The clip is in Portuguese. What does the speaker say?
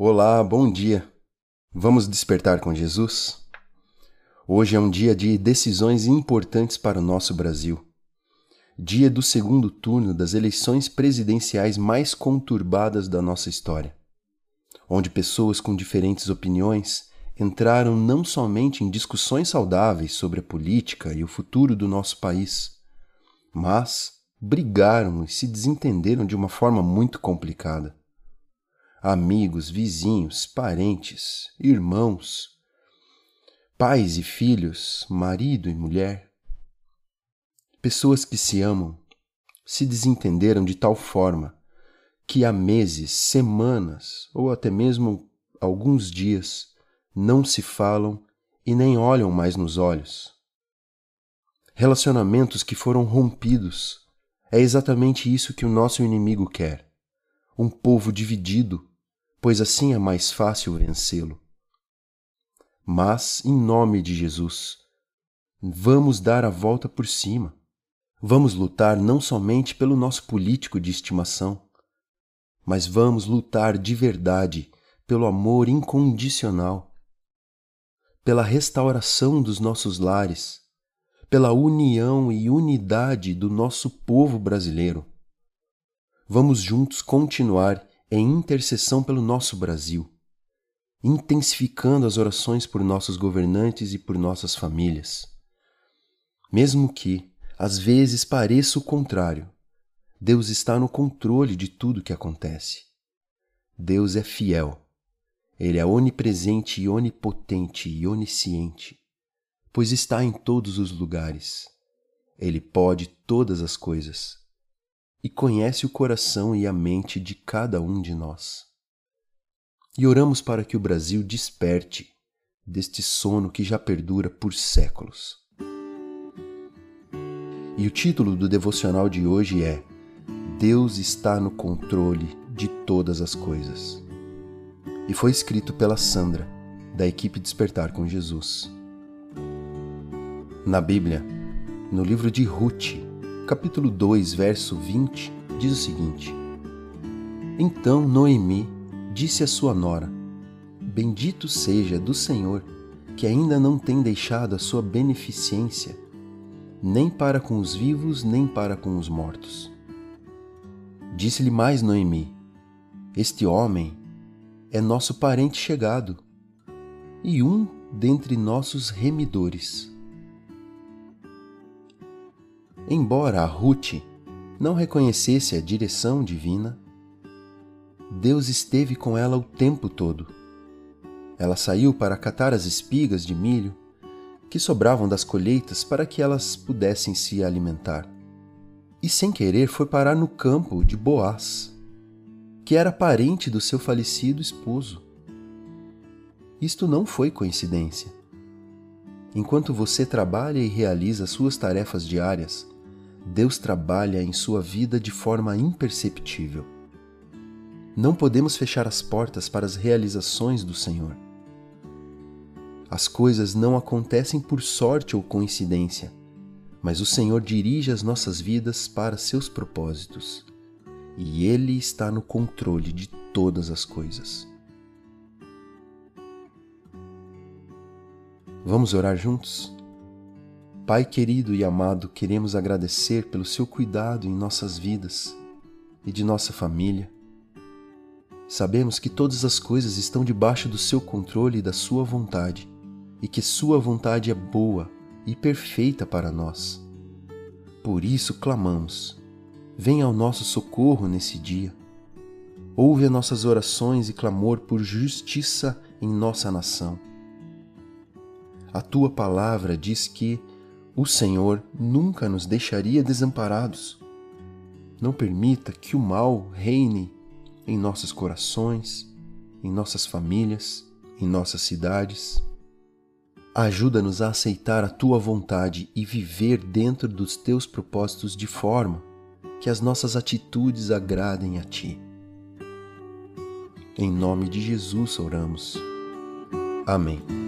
Olá, bom dia. Vamos despertar com Jesus? Hoje é um dia de decisões importantes para o nosso Brasil. Dia do segundo turno das eleições presidenciais mais conturbadas da nossa história, onde pessoas com diferentes opiniões entraram não somente em discussões saudáveis sobre a política e o futuro do nosso país, mas brigaram e se desentenderam de uma forma muito complicada amigos, vizinhos, parentes, irmãos, pais e filhos, marido e mulher. Pessoas que se amam se desentenderam de tal forma que há meses, semanas ou até mesmo alguns dias não se falam e nem olham mais nos olhos. Relacionamentos que foram rompidos é exatamente isso que o nosso inimigo quer. Um povo dividido, pois assim é mais fácil vencê-lo. Mas, em nome de Jesus, vamos dar a volta por cima. Vamos lutar não somente pelo nosso político de estimação, mas vamos lutar de verdade pelo amor incondicional, pela restauração dos nossos lares, pela união e unidade do nosso povo brasileiro. Vamos juntos continuar em intercessão pelo nosso Brasil, intensificando as orações por nossos governantes e por nossas famílias. Mesmo que, às vezes, pareça o contrário, Deus está no controle de tudo que acontece. Deus é fiel. Ele é onipresente e onipotente e onisciente, pois está em todos os lugares. Ele pode todas as coisas e conhece o coração e a mente de cada um de nós. E oramos para que o Brasil desperte deste sono que já perdura por séculos. E o título do devocional de hoje é Deus está no controle de todas as coisas. E foi escrito pela Sandra, da equipe Despertar com Jesus. Na Bíblia, no livro de Ruth, capítulo 2, verso 20, diz o seguinte: Então Noemi disse à sua nora: Bendito seja do Senhor, que ainda não tem deixado a sua beneficência, nem para com os vivos, nem para com os mortos. Disse-lhe mais Noemi: Este homem é nosso parente chegado e um dentre nossos remidores. Embora a Ruth não reconhecesse a direção divina, Deus esteve com ela o tempo todo. Ela saiu para catar as espigas de milho que sobravam das colheitas para que elas pudessem se alimentar. E sem querer foi parar no campo de Boaz, que era parente do seu falecido esposo. Isto não foi coincidência. Enquanto você trabalha e realiza suas tarefas diárias, Deus trabalha em sua vida de forma imperceptível. Não podemos fechar as portas para as realizações do Senhor. As coisas não acontecem por sorte ou coincidência, mas o Senhor dirige as nossas vidas para seus propósitos e Ele está no controle de todas as coisas. Vamos orar juntos? Pai querido e amado, queremos agradecer pelo seu cuidado em nossas vidas e de nossa família. Sabemos que todas as coisas estão debaixo do seu controle e da sua vontade, e que sua vontade é boa e perfeita para nós. Por isso clamamos: venha ao nosso socorro nesse dia. Ouve as nossas orações e clamor por justiça em nossa nação. A tua palavra diz que o Senhor nunca nos deixaria desamparados. Não permita que o mal reine em nossos corações, em nossas famílias, em nossas cidades. Ajuda-nos a aceitar a tua vontade e viver dentro dos teus propósitos de forma que as nossas atitudes agradem a ti. Em nome de Jesus oramos. Amém.